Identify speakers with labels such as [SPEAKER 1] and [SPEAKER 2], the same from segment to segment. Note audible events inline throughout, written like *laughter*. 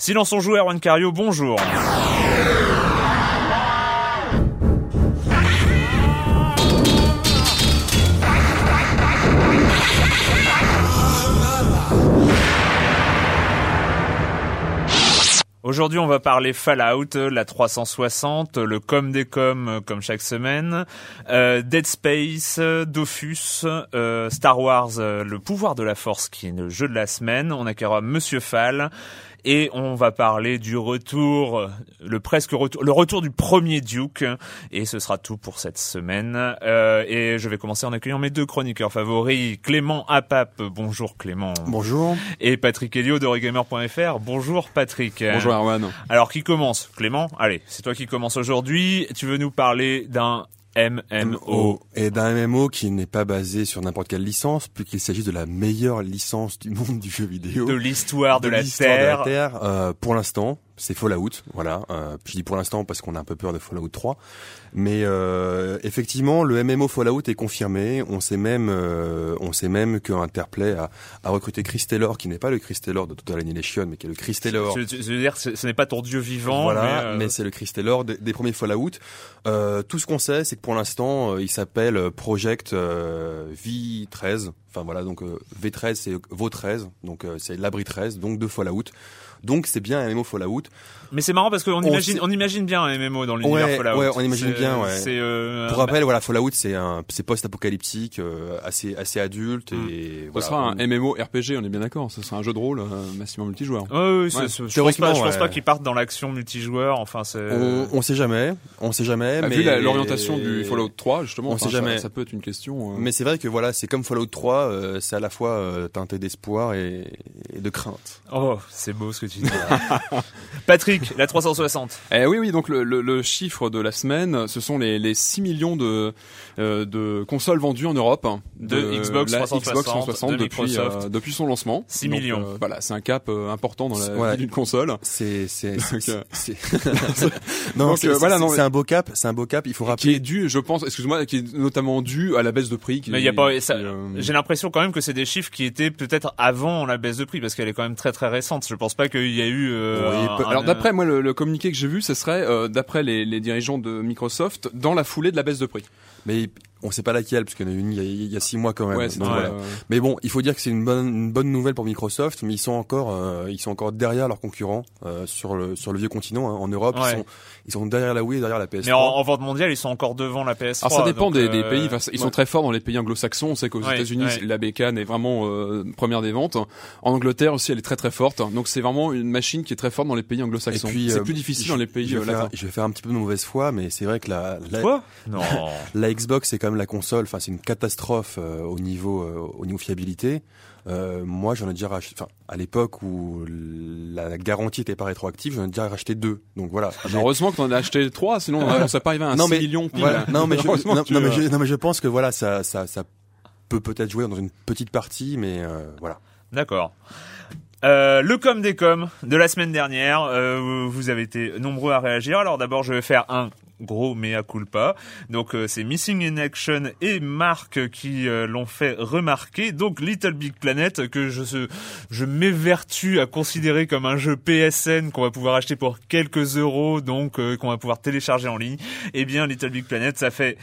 [SPEAKER 1] Silence on joue, Erwan Cario, bonjour. Aujourd'hui, on va parler Fallout, la 360, le com des com comme chaque semaine, euh, Dead Space, Dofus, euh, Star Wars, euh, le pouvoir de la force qui est le jeu de la semaine. On accueillera Monsieur Fall et on va parler du retour, le presque retour, le retour du premier Duke et ce sera tout pour cette semaine. Euh, et je vais commencer en accueillant mes deux chroniqueurs favoris, Clément Apap. Bonjour Clément.
[SPEAKER 2] Bonjour.
[SPEAKER 1] Et Patrick Helio d'Origamer.fr. Bonjour Patrick.
[SPEAKER 2] Bonjour Erwan.
[SPEAKER 1] Alors qui commence? Clément? Allez, c'est toi qui commence aujourd'hui. Tu veux nous parler d'un MMO.
[SPEAKER 2] Et d'un MMO qui n'est pas basé sur n'importe quelle licence, puisqu'il s'agit de la meilleure licence du monde du jeu vidéo.
[SPEAKER 1] De l'histoire de, la Terre.
[SPEAKER 2] De la Terre. Euh, pour l'instant, c'est Fallout, voilà. Euh, je dis pour l'instant parce qu'on a un peu peur de Fallout 3. Mais euh, effectivement, le MMO Fallout est confirmé. On sait même, euh, on sait même que Interplay a, a recruté Chris Taylor, qui n'est pas le Chris Taylor de Total Annihilation, mais qui est le Chris Taylor.
[SPEAKER 1] Je, je veux dire, ce, ce n'est pas ton dieu vivant.
[SPEAKER 2] Voilà,
[SPEAKER 1] mais,
[SPEAKER 2] mais,
[SPEAKER 1] euh,
[SPEAKER 2] c'est le Chris Taylor des, des premiers Fallout. Euh, tout ce qu'on sait, c'est que pour l'instant, euh, il s'appelle Project euh, V13. Enfin voilà, donc euh, V13 c'est VO13, donc euh, c'est l'abri 13, donc de Fallout. Donc c'est bien un MMO Fallout.
[SPEAKER 1] mais c'est marrant parce qu'on
[SPEAKER 2] On
[SPEAKER 1] imagine, on imagine bien un MMO dans l'univers
[SPEAKER 2] Ouais,
[SPEAKER 1] Fallout.
[SPEAKER 2] ouais, on imagine bien, ouais.
[SPEAKER 1] C'est euh,
[SPEAKER 2] Pour rappel, voilà, Fallout c'est un, c'est post-apocalyptique, euh, assez assez adulte et
[SPEAKER 3] Ce
[SPEAKER 2] voilà.
[SPEAKER 3] sera un MMO RPG, on est bien d'accord. Ce sera un jeu de rôle euh, massivement multijoueur.
[SPEAKER 1] Ouais, c'est-
[SPEAKER 3] Ouais.
[SPEAKER 1] je pense
[SPEAKER 2] Théoriquement,
[SPEAKER 1] pas, je pense
[SPEAKER 2] ouais.
[SPEAKER 1] pas qu'ils partent dans l'action multijoueur. Enfin, c'est.
[SPEAKER 2] on, on sait jamais, on sait jamais.
[SPEAKER 3] Bah,
[SPEAKER 2] mais
[SPEAKER 3] Vu l'orientation du Fallout 3, justement,
[SPEAKER 2] On
[SPEAKER 3] enfin,
[SPEAKER 2] sait
[SPEAKER 3] ça-
[SPEAKER 2] jamais.
[SPEAKER 3] Ça, peut être une question. euh,
[SPEAKER 2] Mais c'est vrai que voilà, c'est comme Fallout 3, euh, c'est à la fois euh, teinté d'espoir et, et de crainte.
[SPEAKER 1] Oh, c'est beau ce que tu dis. *laughs* Patrick, la 360.
[SPEAKER 3] Eh oui, oui. Donc le, le, le chiffre de la semaine, ce sont les, les 6 millions de euh, de consoles vendues en Europe
[SPEAKER 1] De Xbox
[SPEAKER 3] la
[SPEAKER 1] 360,
[SPEAKER 3] Xbox 360
[SPEAKER 1] de
[SPEAKER 3] depuis
[SPEAKER 1] Microsoft.
[SPEAKER 3] euh, depuis son lancement.
[SPEAKER 1] 6
[SPEAKER 3] Donc,
[SPEAKER 1] millions.
[SPEAKER 3] euh, voilà, c'est un cap euh, important dans la
[SPEAKER 2] Ouais.
[SPEAKER 3] vie d'une console.
[SPEAKER 2] C'est non,
[SPEAKER 3] voilà, non,
[SPEAKER 2] un beau cap, c'est un beau cap. Il faut
[SPEAKER 3] qui
[SPEAKER 2] rappeler.
[SPEAKER 3] est dû, je pense, excuse-moi, qui est notamment dû à la baisse de prix. Qui,
[SPEAKER 1] Mais il y a pas.
[SPEAKER 3] qui, euh,
[SPEAKER 1] J'ai l'impression quand même que c'est des chiffres qui étaient peut-être avant la baisse de prix parce qu'elle est quand même très très récente. Je pense pas qu'il y a eu. euh,
[SPEAKER 2] Oui,
[SPEAKER 1] un-
[SPEAKER 3] Alors d'après moi le, le communiqué que j'ai vu, ce serait euh, d'après les, les dirigeants de Microsoft dans la foulée de la baisse de prix.
[SPEAKER 2] Mais on sait pas laquelle, parce qu'il y en a une il y a, six mois quand même.
[SPEAKER 3] Ouais,
[SPEAKER 2] Donc. Mais bon, il faut dire que c'est une bonne, une bonne nouvelle pour Microsoft, mais ils sont encore, euh, ils sont encore derrière leurs concurrents euh, sur le sur le vieux continent. hein. En Europe,
[SPEAKER 1] Ouais.
[SPEAKER 2] ils sont ils sont derrière la Wii et derrière la PS3.
[SPEAKER 1] Mais en, en vente mondiale, ils sont encore devant la PS3.
[SPEAKER 3] Alors ça dépend
[SPEAKER 1] donc,
[SPEAKER 3] des, des
[SPEAKER 1] euh,
[SPEAKER 3] pays. Enfin, ils sont
[SPEAKER 2] ouais.
[SPEAKER 3] très forts dans les pays anglo-saxons. On sait qu'aux
[SPEAKER 1] Ouais,
[SPEAKER 3] États-Unis,
[SPEAKER 1] ouais.
[SPEAKER 3] la bécane est vraiment euh, première des ventes. En Angleterre aussi, elle est très très forte. Donc c'est vraiment une machine qui est très forte dans les pays anglo-saxons.
[SPEAKER 2] Et puis,
[SPEAKER 3] C'est
[SPEAKER 2] euh,
[SPEAKER 3] plus difficile
[SPEAKER 2] je-
[SPEAKER 3] dans les pays
[SPEAKER 2] je
[SPEAKER 3] euh,
[SPEAKER 2] vais, faire, je vais faire un petit peu de mauvaise foi, mais c'est vrai que la la,
[SPEAKER 1] Quoi? *laughs* Non.
[SPEAKER 2] la Xbox c'est quand quand même la console. Enfin, c'est une catastrophe euh, au niveau euh, au niveau fiabilité. Euh, moi, j'en ai déjà racheté. Enfin, à l'époque où la garantie était pas rétroactive, j'en ai déjà racheté deux. Donc voilà.
[SPEAKER 3] Heureusement que t'en as acheté trois, sinon on serait pas arrivé à un
[SPEAKER 2] non,
[SPEAKER 3] 6
[SPEAKER 2] mais,
[SPEAKER 3] millions pile.
[SPEAKER 2] voilà. non, mais je,
[SPEAKER 3] Heureusement
[SPEAKER 2] non,
[SPEAKER 3] que tu,
[SPEAKER 2] non, mais je, non, mais je pense que voilà, ça, ça, ça peut peut-être jouer dans une petite partie, mais euh, voilà.
[SPEAKER 1] D'accord. Euh, le com des coms de la semaine dernière, euh, vous avez été nombreux à réagir. Alors d'abord, je vais faire un gros mea culpa. Donc euh, c'est Missing in Action et Marc qui l'ont fait remarquer. Donc Little Big Planet que je m'évertue à considérer comme un jeu PSN qu'on va pouvoir acheter pour quelques euros, donc qu'on va pouvoir télécharger en ligne. Eh bien Little Big Planet, ça fait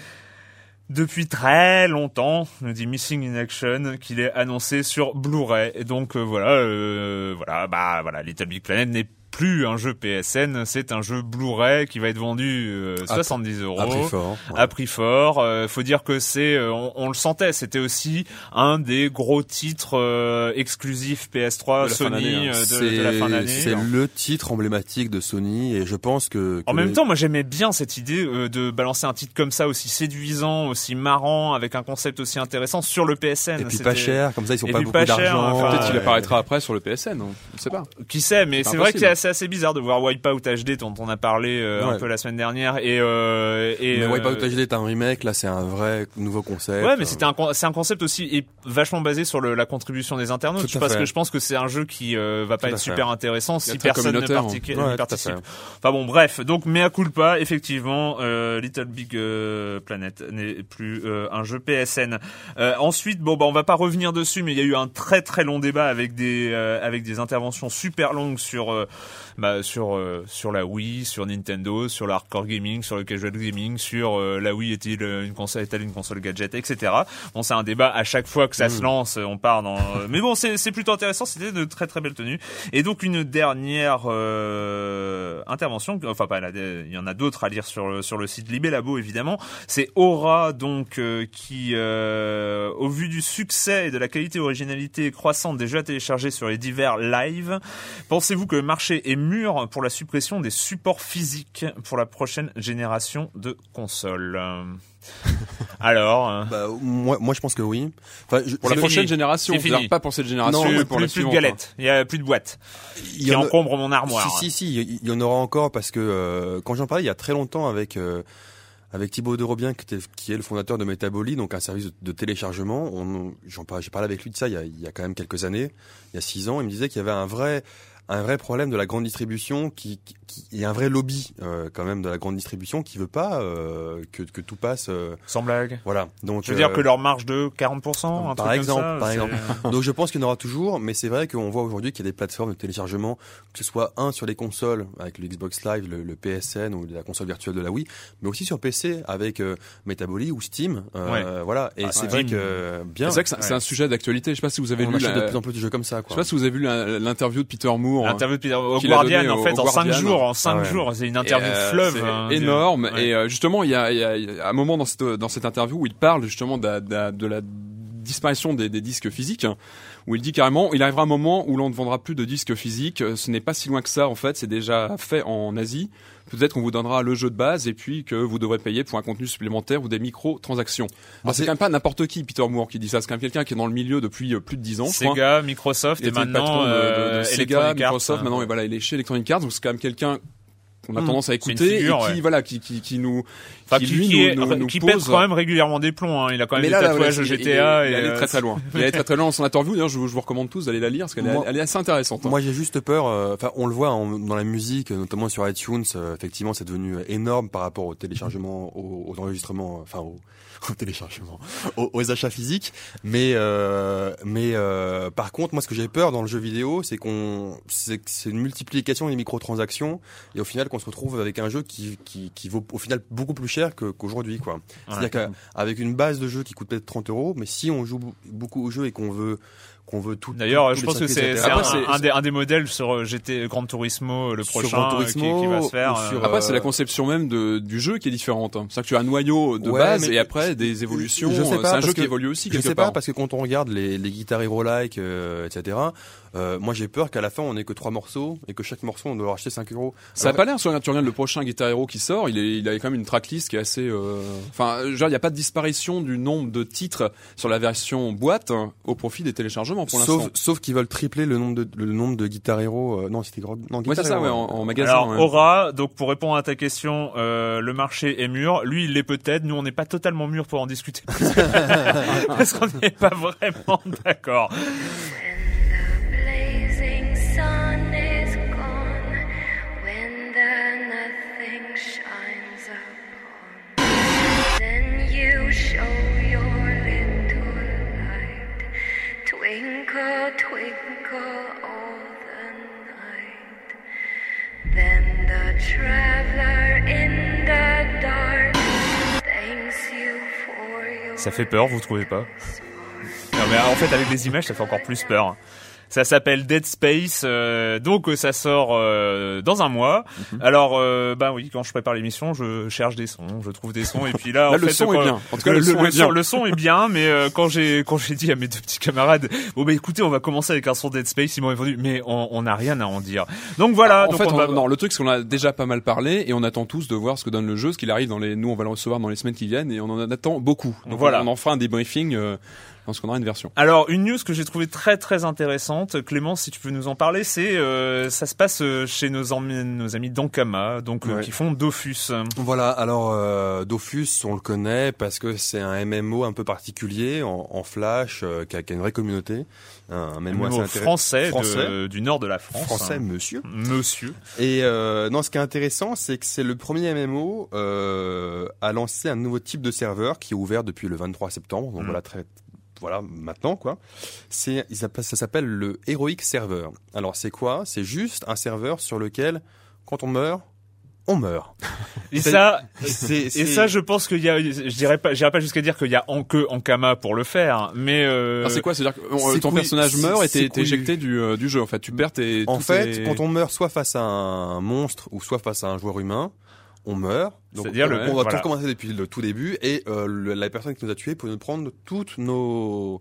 [SPEAKER 1] depuis très longtemps, nous dit Missing in Action, qu'il est annoncé sur Blu-ray. Et donc euh, voilà, euh, voilà, bah voilà, Little Big Planet n'est plus un jeu PSN, c'est un jeu Blu-ray qui va être vendu euh,
[SPEAKER 2] À-
[SPEAKER 1] 70 euros
[SPEAKER 2] À prix fort. ouais.
[SPEAKER 1] à prix fort. Euh, faut dire que c'est, euh, on, on le sentait, c'était aussi un des gros titres euh, exclusifs PS3
[SPEAKER 3] De la fin
[SPEAKER 1] Sony
[SPEAKER 3] hein.
[SPEAKER 1] euh, de, de la fin d'année.
[SPEAKER 2] C'est le titre emblématique de Sony et je pense que.
[SPEAKER 1] En même
[SPEAKER 2] les-
[SPEAKER 1] temps, moi j'aimais bien cette idée euh, de balancer un titre comme ça aussi séduisant, aussi marrant, avec un concept aussi intéressant sur le PSN.
[SPEAKER 2] et puis pas cher, comme ça ils sont
[SPEAKER 1] Et
[SPEAKER 2] pas beaucoup d'argent.
[SPEAKER 1] enfin,
[SPEAKER 3] Peut-être qu'il
[SPEAKER 1] ouais.
[SPEAKER 3] apparaîtra après sur le PSN, on ne sait pas.
[SPEAKER 1] Qui sait, mais
[SPEAKER 3] C'est
[SPEAKER 1] vrai que c'est
[SPEAKER 3] impossible.
[SPEAKER 1] Assez, assez bizarre de voir Wipeout HD dont on a parlé euh, un
[SPEAKER 2] Ouais.
[SPEAKER 1] peu la semaine dernière et euh, et
[SPEAKER 2] Mais
[SPEAKER 1] euh,
[SPEAKER 2] Wipeout HD est un remake, là c'est un vrai nouveau concept.
[SPEAKER 1] Ouais, mais c'était un c'est un concept aussi et vachement basé sur le, la contribution des internautes parce
[SPEAKER 2] fait.
[SPEAKER 1] que je pense que c'est un jeu qui euh, va pas être
[SPEAKER 2] fait.
[SPEAKER 1] super intéressant si personne ne, partic-
[SPEAKER 2] Ouais,
[SPEAKER 1] ne
[SPEAKER 2] tout à
[SPEAKER 1] participe. Enfin bon, bref, donc mea culpa, effectivement, euh, Little Big euh, Planet n'est plus euh, un jeu PSN. Euh, ensuite, bon bah on va pas revenir dessus, mais il y a eu un très très long débat avec des euh, avec des interventions super longues sur euh, bah, sur euh, sur la Wii, sur Nintendo, sur le hardcore gaming, sur le casual gaming, sur euh, la Wii est-il une console est-elle une console gadget, etc. Bon, c'est un débat à chaque fois que ça se lance, on part dans. euh, Mais bon, c'est c'est plutôt intéressant. C'était de très très belles tenues. Et donc une dernière euh, intervention, enfin pas, là, il y en a d'autres à lire sur le, sur le site Libellabo évidemment. C'est Aura donc euh, qui, euh, au vu du succès et de la qualité originalité croissante des jeux à télécharger sur les divers live, pensez-vous que le marché est mûr pour la suppression des supports physiques pour la prochaine génération de consoles *laughs* Alors. euh,
[SPEAKER 2] Bah, moi, moi je pense que oui. Enfin, je-
[SPEAKER 3] Pour la prochaine
[SPEAKER 1] fini.
[SPEAKER 3] génération,
[SPEAKER 1] fini.
[SPEAKER 3] pas pour cette génération,
[SPEAKER 2] Non,
[SPEAKER 3] mais
[SPEAKER 1] plus,
[SPEAKER 3] pour
[SPEAKER 1] plus,
[SPEAKER 3] la
[SPEAKER 1] plus de galettes, il y a plus de boîtes
[SPEAKER 2] il
[SPEAKER 1] qui
[SPEAKER 2] y en a-
[SPEAKER 1] encombrent mon armoire.
[SPEAKER 2] Si, si, si, il y en aura encore parce que euh, quand j'en parlais il y a très longtemps avec euh, avec Thibaut de Robien qui, est le fondateur de Metaboly, donc un service de, de téléchargement. On, j'en parlais, j'ai parlé avec lui de ça il y, a, il y a quand même quelques années, il y a six ans. Il me disait qu'il y avait un vrai un vrai problème de la grande distribution, qui, qui, qui- il y a un vrai lobby euh, quand même de la grande distribution qui veut pas euh, que, que tout passe. euh,
[SPEAKER 1] Sans blague.
[SPEAKER 2] voilà. Donc
[SPEAKER 1] Je veux dire
[SPEAKER 2] euh,
[SPEAKER 1] que leur marge de 40%, un
[SPEAKER 2] par
[SPEAKER 1] truc
[SPEAKER 2] exemple,
[SPEAKER 1] comme ça,
[SPEAKER 2] par exemple. *laughs* Donc je pense qu'il y en aura toujours, mais c'est vrai qu'on voit aujourd'hui qu'il y a des plateformes de téléchargement, que ce soit un sur les consoles avec le Xbox Live, le, le PSN ou la console virtuelle de la Wii, mais aussi sur PC avec euh, Metaboly ou Steam. euh, Voilà. Et
[SPEAKER 1] Ah,
[SPEAKER 2] c'est
[SPEAKER 1] ouais.
[SPEAKER 2] vrai que bien.
[SPEAKER 3] C'est vrai que c'est
[SPEAKER 1] Ouais.
[SPEAKER 3] un sujet d'actualité. Je sais pas si vous avez
[SPEAKER 2] on
[SPEAKER 3] lu la-
[SPEAKER 2] de plus en plus de jeux comme ça.
[SPEAKER 3] Je
[SPEAKER 2] Quoi.
[SPEAKER 3] sais pas si vous avez vu l'interview de Peter Moore.
[SPEAKER 1] L'interview de Peter au
[SPEAKER 3] qu'il a
[SPEAKER 1] Guardian,
[SPEAKER 3] donné
[SPEAKER 1] en fait, en 5
[SPEAKER 3] Guardian.
[SPEAKER 1] jours, en 5
[SPEAKER 2] Ah ouais.
[SPEAKER 1] jours, c'est une interview
[SPEAKER 3] Et, euh,
[SPEAKER 1] fleuve. hein, de-
[SPEAKER 3] énorme.
[SPEAKER 1] Ouais.
[SPEAKER 3] Et justement, il y a, il y a- il y a un moment dans cette, dans cette interview où il parle justement de la disparition des, des disques physiques, où il dit carrément, il arrivera un moment où l'on ne vendra plus de disques physiques. Ce n'est pas si loin que ça, en fait. C'est déjà fait en Asie. Peut-être qu'on vous donnera le jeu de base et puis que vous devrez payer pour un contenu supplémentaire ou des micro-transactions.
[SPEAKER 2] Bah,
[SPEAKER 3] c'est quand même pas n'importe qui, Peter Moore, qui dit ça. C'est quand même quelqu'un qui est dans le milieu depuis euh, plus de 10 ans.
[SPEAKER 1] Sega, Microsoft et maintenant
[SPEAKER 3] patron de, de- de
[SPEAKER 1] euh,
[SPEAKER 3] Sega, Microsoft,
[SPEAKER 1] hein.
[SPEAKER 3] maintenant et voilà, il est chez Electronic Arts, donc c'est quand même quelqu'un qu'on a
[SPEAKER 1] Mmh.
[SPEAKER 3] tendance à écouter
[SPEAKER 1] figure,
[SPEAKER 3] et qui
[SPEAKER 1] ouais.
[SPEAKER 3] voilà, qui, qui, qui nous,
[SPEAKER 1] Enfin,
[SPEAKER 3] qui,
[SPEAKER 1] qui,
[SPEAKER 3] lui
[SPEAKER 1] qui,
[SPEAKER 3] nous,
[SPEAKER 1] est-
[SPEAKER 3] nous, nous
[SPEAKER 1] qui
[SPEAKER 3] pose-
[SPEAKER 1] pète quand même régulièrement des plombs. Hein. Il a quand même
[SPEAKER 3] mais
[SPEAKER 1] des
[SPEAKER 3] là, là,
[SPEAKER 1] tatouages
[SPEAKER 3] voilà, il-
[SPEAKER 1] GTA.
[SPEAKER 3] il, il,
[SPEAKER 1] et,
[SPEAKER 3] allait
[SPEAKER 1] euh,
[SPEAKER 3] très très loin. Il allait très très loin dans son interview. D'ailleurs, je, vous- je vous recommande tous d'aller la lire parce qu'elle est, elle est assez intéressante. hein.
[SPEAKER 2] Moi, j'ai juste peur. euh, Enfin, on le voit dans la musique, notamment sur iTunes. euh, effectivement, c'est devenu énorme par rapport au téléchargement, aux, aux enregistrements, enfin au, au téléchargement, aux, aux achats physiques. Mais, euh, mais euh, par contre, moi, ce que j'ai peur dans le jeu vidéo, c'est qu'on, c'est une multiplication des microtransactions et au final qu'on se retrouve avec un jeu qui, qui, qui vaut au final beaucoup plus cher qu'aujourd'hui, quoi. C'est-à-dire qu'avec une base de jeu qui coûte peut-être 30 euros, mais si on joue beaucoup au jeu et qu'on veut qu'on veut tout.
[SPEAKER 1] D'ailleurs, je pense que c'est un, un des, un des modèles sur euh, GT Gran Turismo le
[SPEAKER 2] Sur
[SPEAKER 1] prochain
[SPEAKER 2] Gran
[SPEAKER 1] euh, qui,
[SPEAKER 2] Turismo
[SPEAKER 1] qui va se faire. euh,
[SPEAKER 2] sur,
[SPEAKER 3] Après, c'est
[SPEAKER 2] Euh,
[SPEAKER 3] la conception même de, du jeu qui est différente. hein. C'est-à-dire que tu as un noyau de
[SPEAKER 2] Ouais,
[SPEAKER 3] base et après des évolutions.
[SPEAKER 2] je sais
[SPEAKER 3] euh,
[SPEAKER 2] pas,
[SPEAKER 3] c'est un jeu
[SPEAKER 2] que-
[SPEAKER 3] qui évolue aussi
[SPEAKER 2] Je
[SPEAKER 3] quelque
[SPEAKER 2] sais
[SPEAKER 3] part.
[SPEAKER 2] pas parce que quand on regarde les, les Guitar Hero like, euh, etc. euh, moi j'ai peur qu'à la fin on ait que trois morceaux et que chaque morceau on doit acheter 5 euros.
[SPEAKER 3] Ça a
[SPEAKER 2] Alors,
[SPEAKER 3] pas l'air, si tu regardes- le prochain Guitar Hero qui sort, il, est, il a quand même une tracklist qui est assez... euh, Enfin, genre, il n'y a pas de disparition du nombre de titres sur la version boîte hein, au profit des téléchargements pour
[SPEAKER 2] Sauf,
[SPEAKER 3] l'instant.
[SPEAKER 2] sauf qu'ils veulent tripler le nombre de le nombre de Guitar Hero. euh, non, c'était Gro- non,
[SPEAKER 3] Ouais,
[SPEAKER 2] Guitar
[SPEAKER 3] c'est ça,
[SPEAKER 2] Hero,
[SPEAKER 3] ouais, en, en magasin.
[SPEAKER 1] Alors
[SPEAKER 3] ouais.
[SPEAKER 1] Aura, donc pour répondre à ta question, euh, le marché est mûr. Lui, il l'est peut-être. Nous, on n'est pas totalement mûr pour en discuter *laughs* parce qu'on n'est pas vraiment d'accord.
[SPEAKER 4] Twinkle, twinkle all the night. Then the traveler in the dark thanks you for your
[SPEAKER 1] Ça fait peur, vous trouvez pas Non mais en fait avec les images ça fait encore plus peur. Ça s'appelle Dead Space, euh, donc euh, ça sort euh, dans un mois.
[SPEAKER 3] Mhm.
[SPEAKER 1] Alors, euh, bah oui, quand je prépare l'émission, je cherche des sons, je trouve des sons, et puis là, *laughs* en
[SPEAKER 3] Là, le
[SPEAKER 1] fait,
[SPEAKER 3] son est bien. En tout cas, le, son est bien.
[SPEAKER 1] le son est bien, mais euh, quand j'ai quand j'ai dit à mes deux petits camarades, bon bah écoutez, on va commencer avec un son Dead Space, ils m'ont répondu, mais on on n'a rien à en dire. Donc voilà.
[SPEAKER 3] en
[SPEAKER 1] donc
[SPEAKER 3] fait,
[SPEAKER 1] on
[SPEAKER 3] on-
[SPEAKER 1] va-
[SPEAKER 3] non, le truc, c'est qu'on a déjà pas mal parlé et on attend tous de voir ce que donne le jeu, ce qu'il arrive dans les. Nous, on va le recevoir dans les semaines qui viennent et on en attend beaucoup. Donc
[SPEAKER 1] Voilà.
[SPEAKER 3] on en fera un débriefing euh, lorsqu'on aura une version.
[SPEAKER 1] Alors une news que j'ai trouvée très très intéressante, Clément, si tu peux nous en parler, c'est euh, ça se passe euh, chez nos, amis- nos amis d'Ankama, donc euh,
[SPEAKER 2] Ouais.
[SPEAKER 1] qui font Dofus.
[SPEAKER 2] Voilà, alors euh, Dofus, on le connaît parce que c'est un MMO un peu particulier en, en flash euh, qui, a, qui a une vraie communauté, un, MMO assez
[SPEAKER 1] MMO français, de-
[SPEAKER 2] Français.
[SPEAKER 1] du nord de la France.
[SPEAKER 2] Français, monsieur.
[SPEAKER 1] Monsieur.
[SPEAKER 2] Et euh, non, ce qui est intéressant, c'est que c'est le premier MMO euh, à lancer un nouveau type de serveur qui est ouvert depuis le 23 septembre. Donc
[SPEAKER 1] Mm.
[SPEAKER 2] voilà, très voilà maintenant quoi. C'est ça s'appelle le Heroic Server. Alors c'est quoi? C'est juste un serveur sur lequel quand on meurt, on meurt. *laughs*
[SPEAKER 1] Et ça,
[SPEAKER 2] C'est-
[SPEAKER 1] et
[SPEAKER 2] c'est-
[SPEAKER 1] ça, je pense qu'il y a, je dirais pas, j'irais pas jusqu'à dire qu'il y a en que Ankama pour le faire, mais euh,
[SPEAKER 3] c'est quoi? C'est-à-dire que
[SPEAKER 2] c'est
[SPEAKER 3] ton personnage meurt et
[SPEAKER 2] c'est
[SPEAKER 3] t'es éjecté du, euh, du jeu. En fait, tu perds tes.
[SPEAKER 2] En fait,
[SPEAKER 3] tes-
[SPEAKER 2] quand on meurt soit face à un monstre ou soit face à un joueur humain, on meurt. Donc
[SPEAKER 1] C'est-à-dire
[SPEAKER 2] on,
[SPEAKER 1] le-
[SPEAKER 2] on va
[SPEAKER 1] voilà.
[SPEAKER 2] tout recommencer depuis le tout début et euh, le- la personne qui nous a tués peut nous prendre toutes nos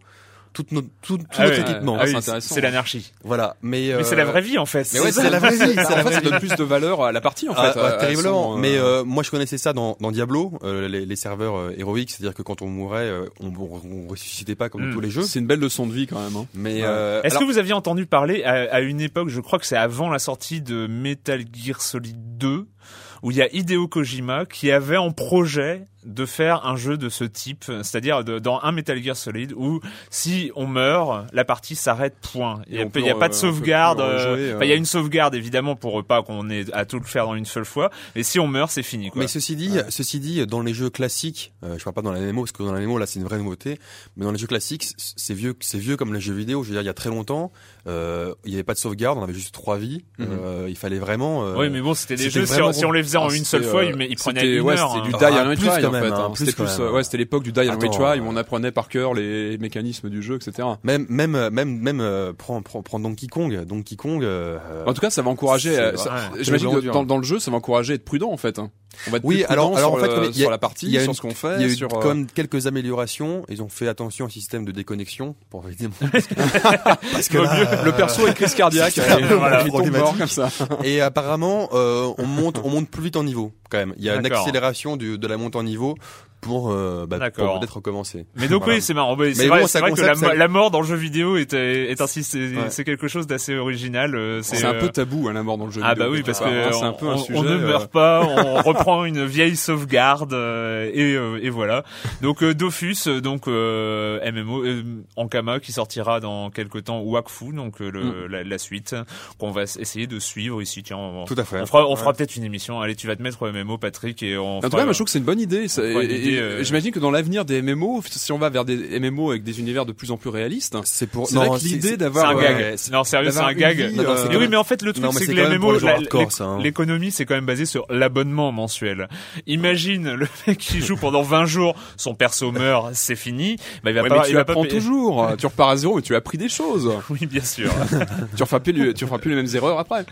[SPEAKER 2] toutes nos tout, tout
[SPEAKER 1] Ah
[SPEAKER 2] notre
[SPEAKER 1] oui,
[SPEAKER 2] équipement.
[SPEAKER 1] ah oui,
[SPEAKER 3] c'est
[SPEAKER 1] c'est
[SPEAKER 3] intéressant.
[SPEAKER 1] c'est l'anarchie.
[SPEAKER 2] Voilà, mais
[SPEAKER 1] Mais c'est la vraie vie en fait.
[SPEAKER 2] Mais ouais, c'est la vraie vie,
[SPEAKER 3] en fait, ça donne plus de valeur à la partie, en
[SPEAKER 2] Ah,
[SPEAKER 3] fait. à
[SPEAKER 2] terriblement.
[SPEAKER 3] son, euh,
[SPEAKER 2] Mais euh, moi, je connaissais ça dans, dans Diablo, euh, les, les serveurs euh, héroïques, c'est-à-dire que quand on mourait, euh, on, on, on ressuscitait pas comme dans
[SPEAKER 1] Mm.
[SPEAKER 2] tous les jeux.
[SPEAKER 3] c'est une belle leçon de vie quand même. hein.
[SPEAKER 2] Mais
[SPEAKER 3] Ouais.
[SPEAKER 2] euh,
[SPEAKER 1] Est-ce
[SPEAKER 2] alors-
[SPEAKER 1] que vous aviez entendu parler à, à une époque, je crois que c'est avant la sortie de Metal Gear Solid 2, où il y a Hideo Kojima qui avait en projet de faire un jeu de ce type, c'est-à-dire dans un Metal Gear Solid où si on meurt, la partie s'arrête point. Il n'y a, pas de sauvegarde. euh, il y a une sauvegarde évidemment pour pas qu'on ait à tout le faire dans une seule fois. Et si on meurt, c'est fini. Quoi.
[SPEAKER 2] Mais ceci dit, ceci dit, dans les jeux classiques, euh, je parle pas dans la MMO parce que dans la MMO là c'est une vraie nouveauté, mais dans les jeux classiques, c'est vieux, c'est vieux comme les jeux vidéo. Je veux dire, il y a très longtemps, euh, il y avait pas de sauvegarde, on avait juste trois vies.
[SPEAKER 3] Mhm.
[SPEAKER 2] euh, il fallait vraiment. euh,
[SPEAKER 1] oui, mais bon, c'était des jeux. Si
[SPEAKER 2] vraiment
[SPEAKER 1] on, si on les faisait en
[SPEAKER 3] Ah,
[SPEAKER 1] une seule fois,
[SPEAKER 3] euh,
[SPEAKER 1] ils, prenaient une
[SPEAKER 3] ouais,
[SPEAKER 1] heure.
[SPEAKER 3] C'était du
[SPEAKER 1] hein.
[SPEAKER 3] die
[SPEAKER 2] Ah,
[SPEAKER 3] and retry
[SPEAKER 2] quand
[SPEAKER 3] en
[SPEAKER 2] même,
[SPEAKER 3] fait.
[SPEAKER 2] hein,
[SPEAKER 3] hein.
[SPEAKER 2] plus
[SPEAKER 3] C'était plus, euh, ouais, c'était l'époque du die and retry où on apprenait par cœur les mécanismes du jeu, etc.
[SPEAKER 2] Même même euh, même même euh, prends prends prends Donkey Kong, Donkey Kong. euh,
[SPEAKER 3] En tout cas, ça va encourager. J'imagine que
[SPEAKER 2] dur.
[SPEAKER 3] dans, dans le jeu, ça va encourager à être prudent en fait. hein. On va être
[SPEAKER 2] Oui,
[SPEAKER 3] plus
[SPEAKER 2] alors- en fait,
[SPEAKER 3] le-
[SPEAKER 2] il y a-
[SPEAKER 3] sur la partie,
[SPEAKER 2] il y a
[SPEAKER 3] sur ce qu'on
[SPEAKER 2] il
[SPEAKER 3] fait,
[SPEAKER 2] y a eu
[SPEAKER 3] sur.
[SPEAKER 2] quand
[SPEAKER 3] euh,
[SPEAKER 2] même quelques améliorations. Ils ont fait attention au système de déconnexion pour évidemment. *laughs* Parce que, parce que
[SPEAKER 3] le,
[SPEAKER 2] là,
[SPEAKER 3] le perso est crise cardiaque. et-
[SPEAKER 2] peu
[SPEAKER 3] voilà, il mort comme ça.
[SPEAKER 2] Et apparemment, euh, on monte, on monte plus vite en niveau quand même. Il y a une accélération du, de la montée en niveau pour, euh, bah, peut-être recommencer.
[SPEAKER 1] Mais donc
[SPEAKER 2] Voilà.
[SPEAKER 1] oui, c'est marrant. Bah, c'est
[SPEAKER 2] Mais
[SPEAKER 1] vrai,
[SPEAKER 2] bon,
[SPEAKER 1] vrai que la,
[SPEAKER 2] ça-
[SPEAKER 1] la mort dans le jeu vidéo est, est ainsi, c'est
[SPEAKER 2] Ouais.
[SPEAKER 1] c'est quelque chose d'assez original. euh,
[SPEAKER 3] C'est un
[SPEAKER 1] euh,
[SPEAKER 3] peu tabou, hein, la mort dans le jeu
[SPEAKER 1] Ah
[SPEAKER 3] vidéo.
[SPEAKER 1] bah oui, parce que
[SPEAKER 3] un
[SPEAKER 1] on,
[SPEAKER 3] peu un
[SPEAKER 1] on-
[SPEAKER 3] sujet.
[SPEAKER 1] on ne
[SPEAKER 3] euh,
[SPEAKER 1] meurt pas, on *laughs* reprend une vieille sauvegarde euh, et, euh, et voilà. Donc euh, Dofus, euh, donc euh, MMO euh, Ankama qui sortira dans quelques temps Wakfu, donc euh, le, la, la suite qu'on va essayer de suivre ici. Tiens, on,
[SPEAKER 2] Tout à fait.
[SPEAKER 1] on fera, on fera peut-être une émission. Allez, tu vas te mettre au MMO, Patrick, et on.
[SPEAKER 3] En tout cas, je trouve que c'est une bonne idée. ça- et-
[SPEAKER 1] euh,
[SPEAKER 3] j'imagine que dans l'avenir des MMO, si on va vers des MMO avec des univers de plus en plus réalistes,
[SPEAKER 2] C'est pour.
[SPEAKER 3] c'est vrai
[SPEAKER 2] non,
[SPEAKER 3] que l'idée d'avoir
[SPEAKER 1] un
[SPEAKER 3] euh,
[SPEAKER 1] gag. non, sérieux, c'est un gag.
[SPEAKER 3] vie,
[SPEAKER 2] Non, non,
[SPEAKER 3] euh,
[SPEAKER 2] c'est
[SPEAKER 1] Mais
[SPEAKER 2] quand
[SPEAKER 1] oui, mais en fait, le truc, c'est
[SPEAKER 2] c'est
[SPEAKER 1] que les MMO,
[SPEAKER 2] les joueurs
[SPEAKER 1] la-
[SPEAKER 2] hardcore,
[SPEAKER 1] l'éc-
[SPEAKER 2] ça, hein.
[SPEAKER 1] l'économie, c'est quand même basé sur l'abonnement mensuel. Imagine le mec qui joue pendant 20 jours, son perso meurt, c'est fini. Bah, il va
[SPEAKER 3] Ouais,
[SPEAKER 1] pas,
[SPEAKER 3] mais
[SPEAKER 1] il
[SPEAKER 3] tu apprends toujours. *laughs* tu repars à zéro, mais tu as appris des choses.
[SPEAKER 1] Oui, bien sûr. *laughs*
[SPEAKER 3] tu referas plus, tu referas plus les mêmes erreurs après.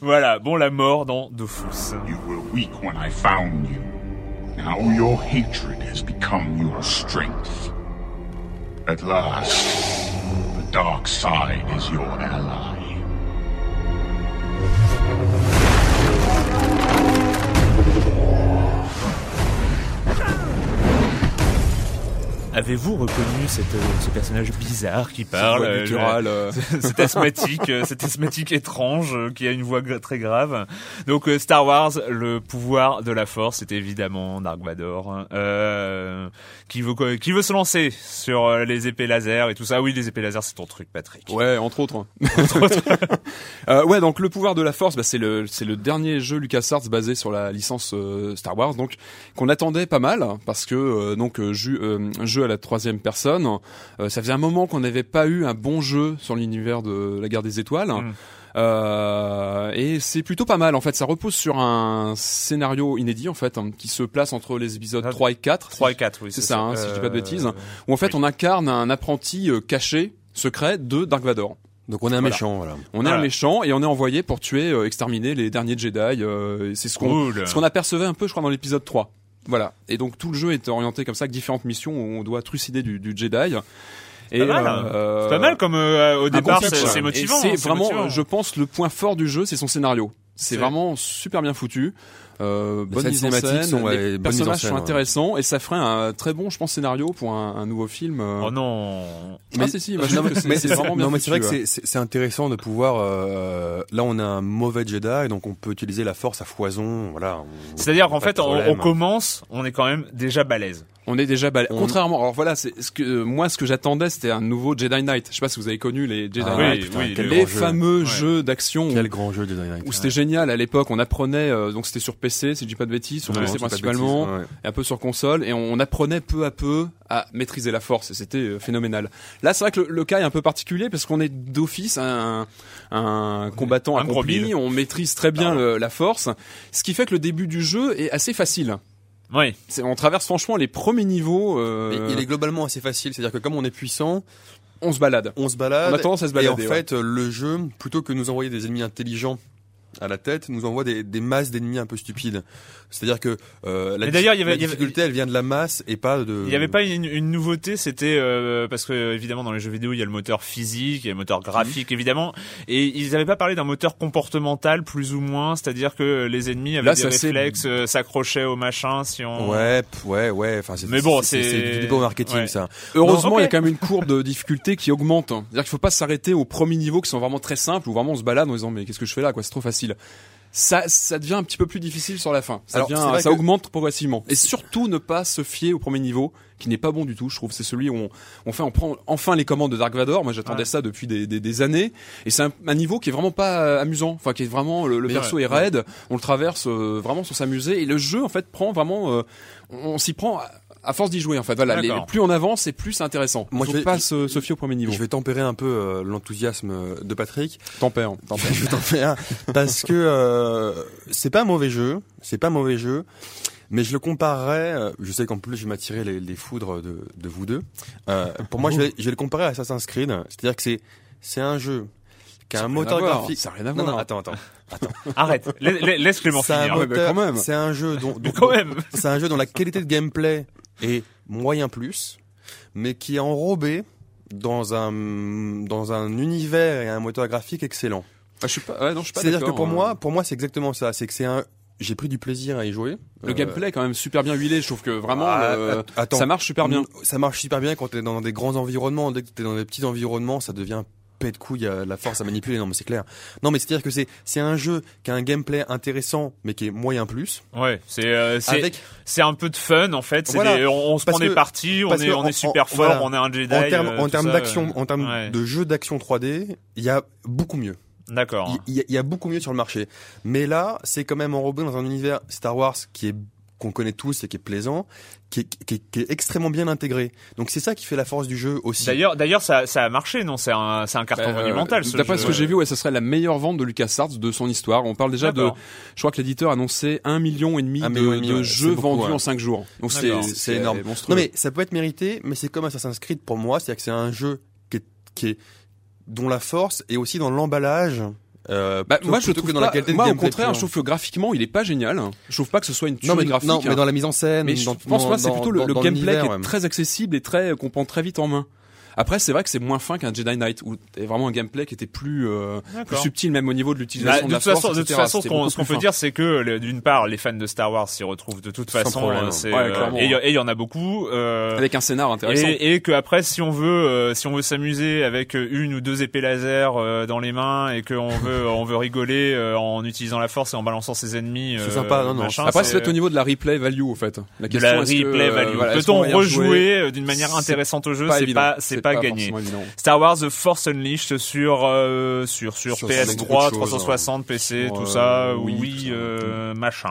[SPEAKER 1] voilà. Bon, la mort dans Dofus.
[SPEAKER 5] You were weak when I found you. Now your hatred has become your strength. At last, the dark side is your ally.
[SPEAKER 1] Avez-vous reconnu cette, euh, ce personnage bizarre qui parle, euh,
[SPEAKER 3] gutturale, euh, *laughs*
[SPEAKER 1] cet asthmatique, euh, cet asthmatique étrange euh, qui a une voix très grave. Donc Star Wars, le pouvoir de la Force, c'est évidemment Dark Vador, euh, qui veut qui veut se lancer sur les épées laser et tout ça. Oui, les épées laser, c'est ton truc, Patrick.
[SPEAKER 3] Ouais, entre autres. *laughs* *laughs* Euh, ouais, donc le pouvoir de la force, bah, c'est le c'est le dernier jeu LucasArts basé sur la licence Star Wars, donc qu'on attendait pas mal parce que euh, donc euh, jeu à la troisième personne. Euh, ça faisait un moment qu'on n'avait pas eu un bon jeu sur l'univers de la guerre des étoiles.
[SPEAKER 1] Mm.
[SPEAKER 3] Euh, et c'est plutôt pas mal en fait, ça repose sur un scénario inédit en fait, hein, qui se place entre les épisodes
[SPEAKER 1] Ah,
[SPEAKER 3] 3 et 4.
[SPEAKER 1] 3 et 4, oui.
[SPEAKER 3] C'est ça, hein, si je dis pas de bêtises.
[SPEAKER 1] Euh,
[SPEAKER 3] Où en fait
[SPEAKER 1] oui.
[SPEAKER 3] on incarne un apprenti caché, secret de Dark Vador.
[SPEAKER 2] Donc on est un
[SPEAKER 3] Voilà.
[SPEAKER 2] méchant, voilà.
[SPEAKER 3] On est
[SPEAKER 1] Voilà.
[SPEAKER 3] un méchant et on est envoyé pour tuer, euh, exterminer les derniers Jedi. euh, c'est ce qu'on
[SPEAKER 1] Cool.
[SPEAKER 3] ce qu'on apercevait un peu, je crois, dans l'épisode 3. Voilà. Et donc tout le jeu est orienté comme ça, avec différentes missions où on doit trucider du, du Jedi. Et
[SPEAKER 1] Pas mal,
[SPEAKER 3] euh,
[SPEAKER 1] C'est pas mal comme euh, au départ, c'est c'est motivant.
[SPEAKER 3] C'est
[SPEAKER 1] hein,
[SPEAKER 3] vraiment,
[SPEAKER 1] motivant.
[SPEAKER 3] je pense, le point fort du jeu, c'est son scénario. C'est
[SPEAKER 1] C'est-
[SPEAKER 3] vraiment super bien foutu. Euh, bonne mise en scène,
[SPEAKER 2] sont, ouais,
[SPEAKER 3] les
[SPEAKER 2] en
[SPEAKER 3] personnages
[SPEAKER 2] scène,
[SPEAKER 3] sont
[SPEAKER 2] ouais.
[SPEAKER 3] intéressants et ça ferait un très bon, je pense, scénario pour un, un nouveau film. euh.
[SPEAKER 1] Oh non.
[SPEAKER 3] Ah, si, si, moi, je
[SPEAKER 2] Non, mais, mais
[SPEAKER 3] c'est- vraiment bien
[SPEAKER 2] non, mais c'est vrai que c'est- c'est c'est intéressant de pouvoir. euh, là, on a un mauvais Jedi, donc on peut utiliser la force à foison. Voilà.
[SPEAKER 1] C'est-à-dire qu'en fait, on, on commence, on est quand même déjà balèze.
[SPEAKER 3] On est déjà balèze.
[SPEAKER 2] On-
[SPEAKER 3] Contrairement, alors voilà, c'est ce que euh, moi ce que j'attendais, c'était un nouveau Jedi Knight. Je sais pas si vous avez connu les Jedi
[SPEAKER 2] Ah,
[SPEAKER 3] Knight,
[SPEAKER 1] oui,
[SPEAKER 2] putain,
[SPEAKER 1] oui,
[SPEAKER 2] quel
[SPEAKER 3] les
[SPEAKER 2] jeu.
[SPEAKER 3] fameux
[SPEAKER 1] Ouais.
[SPEAKER 3] jeux d'action où-
[SPEAKER 2] Quel grand jeu Jedi Knight.
[SPEAKER 3] où c'était génial à l'époque. On apprenait, euh, donc c'était sur PC, si je dis pas de bêtises, sur
[SPEAKER 1] Ouais,
[SPEAKER 3] PC
[SPEAKER 2] Non,
[SPEAKER 3] principalement,
[SPEAKER 2] bêtises, ouais.
[SPEAKER 3] et un peu sur console, et on apprenait peu à peu à maîtriser la force. Et c'était euh, phénoménal. Là, c'est vrai que le, le cas est un peu particulier parce qu'on est d'office un, un combattant accompli. On maîtrise très bien le- la force, ce qui fait que le début du jeu est assez facile.
[SPEAKER 1] Oui.
[SPEAKER 3] C'est- On traverse franchement les premiers niveaux. euh,
[SPEAKER 2] Mais il est globalement assez facile, c'est-à-dire que comme on est puissant,
[SPEAKER 3] on se balade.
[SPEAKER 2] on se balade.
[SPEAKER 3] On a tendance à se
[SPEAKER 2] Et en
[SPEAKER 3] balader, ouais.
[SPEAKER 2] fait, le jeu, plutôt que nous envoyer des ennemis intelligents à la tête, nous envoie des, des masses d'ennemis un peu stupides. C'est-à-dire que euh, la,
[SPEAKER 1] Mais d'ailleurs, il y avait-
[SPEAKER 2] la
[SPEAKER 1] il y avait-
[SPEAKER 2] difficulté, elle vient de la masse et pas de.
[SPEAKER 1] Il n'y avait pas une, une nouveauté, c'était euh, parce que évidemment dans les jeux vidéo il y a le moteur physique, il y a le moteur graphique évidemment, et ils n'avaient pas parlé d'un moteur comportemental plus ou moins, c'est-à-dire que les ennemis avaient
[SPEAKER 3] Là,
[SPEAKER 1] des réflexes, euh, s'accrochaient au machin si on.
[SPEAKER 2] Ouais, ouais, ouais. Enfin, c'est-
[SPEAKER 1] Mais bon,
[SPEAKER 2] c'est du débat marketing,
[SPEAKER 1] ouais.
[SPEAKER 2] ça.
[SPEAKER 3] Heureusement,
[SPEAKER 1] Non,
[SPEAKER 3] il y a quand même une courbe de difficulté qui augmente. C'est-à-dire qu'il faut pas s'arrêter aux premiers niveaux qui sont vraiment très simples où vraiment on se balade en disant mais qu'est-ce que je fais là quoi, c'est trop facile. Ça, ça devient un petit peu plus difficile sur la fin. Ça,
[SPEAKER 2] Alors,
[SPEAKER 3] devient-
[SPEAKER 2] c'est vrai
[SPEAKER 3] ça
[SPEAKER 2] que-
[SPEAKER 3] augmente progressivement. Et surtout ne pas se fier au premier niveau qui n'est pas bon du tout. Je trouve c'est celui où on, on fait, on prend enfin les commandes de Dark Vador. Moi, j'attendais
[SPEAKER 1] Ouais.
[SPEAKER 3] ça depuis des, des, des années. Et c'est un, un niveau qui est vraiment pas euh, amusant. Enfin, qui est vraiment le, perso
[SPEAKER 2] ouais,
[SPEAKER 3] est raide. On le traverse euh, vraiment sans s'amuser. Et le jeu en fait prend vraiment, euh, on, on s'y prend. À- force d'y jouer, en fait, voilà. Les, plus on avance, et plus c'est intéressant.
[SPEAKER 2] Moi,
[SPEAKER 3] Faut
[SPEAKER 2] je vais-
[SPEAKER 3] pas se, se fier au premier niveau.
[SPEAKER 2] Je vais tempérer un peu euh, l'enthousiasme de Patrick.
[SPEAKER 3] Tempère, tempère. *laughs*
[SPEAKER 2] je vais t'en faire parce que euh, c'est pas un mauvais jeu, c'est pas un mauvais jeu, mais je le comparerais. euh, je sais qu'en plus je vais m'attirer les, les foudres de, de vous deux. Euh, pour moi, je vais, je vais le comparer à Assassin's Creed, c'est-à-dire que c'est c'est un jeu qui a un moteur graphique.
[SPEAKER 3] ça a rien à
[SPEAKER 2] non,
[SPEAKER 3] voir.
[SPEAKER 2] non, attends, attends. *laughs*
[SPEAKER 1] Arrête, La- la- laisse Clément
[SPEAKER 2] C'est un
[SPEAKER 1] finir.
[SPEAKER 3] ouais,
[SPEAKER 2] moteur-
[SPEAKER 3] quand même.
[SPEAKER 2] C'est un jeu dont, *laughs* dont-
[SPEAKER 1] Quand même.
[SPEAKER 2] c'est un jeu dont la qualité de gameplay est moyen plus, mais qui est enrobé dans un dans un univers et un moteur graphique excellent.
[SPEAKER 3] Ah, je suis pas, ouais, non, je suis pas
[SPEAKER 2] C'est-à-dire que pour
[SPEAKER 3] hein.
[SPEAKER 2] moi, pour moi, c'est exactement ça. C'est que c'est un, j'ai pris du plaisir à y jouer.
[SPEAKER 3] le
[SPEAKER 2] Euh,
[SPEAKER 3] gameplay est quand même super bien huilé. Je trouve que vraiment,
[SPEAKER 2] ah,
[SPEAKER 3] euh,
[SPEAKER 2] att- attends.
[SPEAKER 3] ça marche super bien.
[SPEAKER 2] Ça marche super bien quand t'es dans des grands environnements. Dès que t'es dans des petits environnements, ça devient pète couille, à la force à manipuler. Non, mais c'est clair. Non, mais c'est-à-dire que c'est, c'est un jeu qui a un gameplay intéressant, mais qui est moyen plus.
[SPEAKER 1] Ouais, c'est euh, c'est
[SPEAKER 2] Avec,
[SPEAKER 1] un peu de fun en fait.
[SPEAKER 2] Voilà.
[SPEAKER 1] des- on, on se
[SPEAKER 2] Parce
[SPEAKER 1] prend des parties, on est on
[SPEAKER 2] en-
[SPEAKER 1] est super fort,
[SPEAKER 2] voilà.
[SPEAKER 1] on est un Jedi.
[SPEAKER 2] en termes,
[SPEAKER 1] euh,
[SPEAKER 2] en termes d'action,
[SPEAKER 1] euh,
[SPEAKER 2] en termes
[SPEAKER 1] ouais.
[SPEAKER 2] de jeu d'action 3D, il y a beaucoup mieux.
[SPEAKER 1] D'accord.
[SPEAKER 2] Il y, y a beaucoup mieux sur le marché. Mais là, c'est quand même enrobé dans un univers Star Wars qui est qu'on connaît tous et qui est plaisant, qui est, qui est- qui est extrêmement bien intégré. Donc c'est ça qui fait la force du jeu aussi.
[SPEAKER 1] D'ailleurs, d'ailleurs, ça, ça a marché, non? C'est un, c'est un carton
[SPEAKER 3] Bah,
[SPEAKER 1] monumental.
[SPEAKER 3] euh,
[SPEAKER 1] ce
[SPEAKER 3] D'après
[SPEAKER 1] jeu.
[SPEAKER 3] ce que j'ai vu, ouais, ça serait la meilleure vente de LucasArts de son histoire. On parle déjà de, je crois que l'éditeur annonçait un million et demi de,
[SPEAKER 2] ouais,
[SPEAKER 3] jeux
[SPEAKER 2] beaucoup,
[SPEAKER 3] vendus
[SPEAKER 2] ouais.
[SPEAKER 3] en cinq jours. Donc c'est
[SPEAKER 2] c'est énorme.
[SPEAKER 3] monstrueux.
[SPEAKER 2] Non mais ça peut être mérité, mais c'est comme Assassin's Creed pour moi, c'est-à-dire que c'est un jeu qui est, qui est dont la force est aussi dans l'emballage. Euh,
[SPEAKER 3] Bah, moi, je
[SPEAKER 2] plutôt
[SPEAKER 3] trouve
[SPEAKER 2] que dans
[SPEAKER 3] pas-
[SPEAKER 2] la qualité de
[SPEAKER 3] moi, au contraire, je trouve que graphiquement, il est pas génial. Je trouve pas que ce soit une tuerie
[SPEAKER 2] non mais,
[SPEAKER 3] graphique.
[SPEAKER 2] non, mais dans la mise en scène,
[SPEAKER 3] Mais je
[SPEAKER 2] dans,
[SPEAKER 3] pense moi c'est
[SPEAKER 2] dans-
[SPEAKER 3] plutôt le,
[SPEAKER 2] dans-
[SPEAKER 3] le gameplay qui est
[SPEAKER 2] ouais.
[SPEAKER 3] très accessible et très qu'on prend très vite en main. Après, c'est vrai que c'est moins fin qu'un Jedi Knight où t'avais vraiment un gameplay qui était plus, euh, plus subtil même au niveau de
[SPEAKER 1] Bah,
[SPEAKER 3] l'utilisation
[SPEAKER 1] de,
[SPEAKER 3] de, la
[SPEAKER 1] toute façon,
[SPEAKER 3] force,
[SPEAKER 1] de toute façon, ce qu'on peut
[SPEAKER 3] fin.
[SPEAKER 1] dire, c'est que d'une part, les fans de Star Wars s'y retrouvent de toute
[SPEAKER 2] Sans
[SPEAKER 1] façon.
[SPEAKER 2] problème.
[SPEAKER 1] euh,
[SPEAKER 3] Ouais,
[SPEAKER 1] euh, et il y- en a beaucoup. euh,
[SPEAKER 3] avec un scénar intéressant.
[SPEAKER 1] Et, et que après, si on veut, euh, si on veut s'amuser avec une ou deux épées laser euh, dans les mains et qu'on veut, *laughs* on veut rigoler euh, en utilisant la force et en balançant ses ennemis.
[SPEAKER 2] C'est sympa, non, non,
[SPEAKER 1] machin,
[SPEAKER 3] Après,
[SPEAKER 1] c'est-
[SPEAKER 3] peut-être au niveau de la replay value, au fait. La
[SPEAKER 1] de
[SPEAKER 3] question,
[SPEAKER 1] la
[SPEAKER 3] est-ce que,
[SPEAKER 1] replay value. Peut-on
[SPEAKER 3] rejouer
[SPEAKER 1] d'une manière intéressante au jeu?
[SPEAKER 3] pas
[SPEAKER 1] C'est
[SPEAKER 3] évident.
[SPEAKER 1] Pas, pas gagné. Star Wars The Force Unleashed sur euh, sur sur,
[SPEAKER 2] Sur- sur beaucoup
[SPEAKER 1] PS3,
[SPEAKER 2] de choses,
[SPEAKER 1] 360, PC, tout
[SPEAKER 3] euh,
[SPEAKER 1] ça,
[SPEAKER 3] oui,
[SPEAKER 1] oui,
[SPEAKER 3] tout ça.
[SPEAKER 1] euh, machin.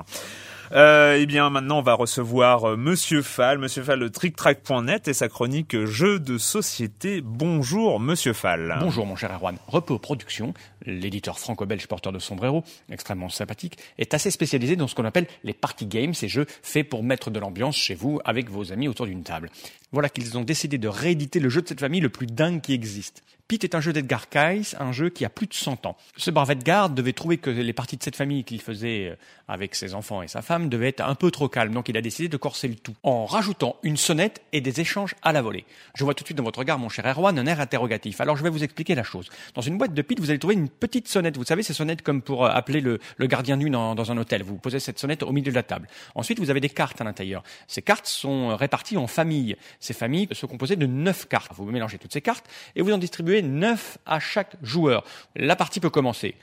[SPEAKER 1] Euh, eh bien, maintenant, on va recevoir euh, Monsieur Fall, Monsieur Fall de TrickTrack.net et sa chronique Jeux de société. Bonjour, Monsieur Fall.
[SPEAKER 6] Bonjour mon cher Erwan. Repos Productions, l'éditeur franco-belge porteur de sombrero, extrêmement sympathique, est assez spécialisé dans ce qu'on appelle les party games, ces jeux faits pour mettre de l'ambiance chez vous avec vos amis autour d'une table. Voilà qu'ils ont décidé de rééditer le jeu de cette famille le plus dingue qui existe. Pete est un jeu d'Edgar Cayce, un jeu qui a plus de 100 ans. Ce brave Edgar devait trouver que les parties de cette famille qu'il faisait euh, avec ses enfants et sa femme devaient être un peu trop calmes, donc il a décidé de corser le tout en rajoutant une sonnette et des échanges à la volée. Je vois tout de suite dans votre regard, mon cher Erwan, un air interrogatif. Alors je vais vous expliquer la chose. Dans une boîte de Pete, vous allez trouver une petite sonnette. Vous savez, ces sonnettes comme pour euh, appeler le, gardien nuit dans, dans un hôtel. Vous posez cette sonnette au milieu de la table. Ensuite, vous avez des cartes à l'intérieur. Ces cartes sont euh, réparties en familles. Ces familles sont composées de neuf cartes. Vous mélangez toutes ces cartes et vous en distribuez neuf à chaque joueur. La partie peut commencer.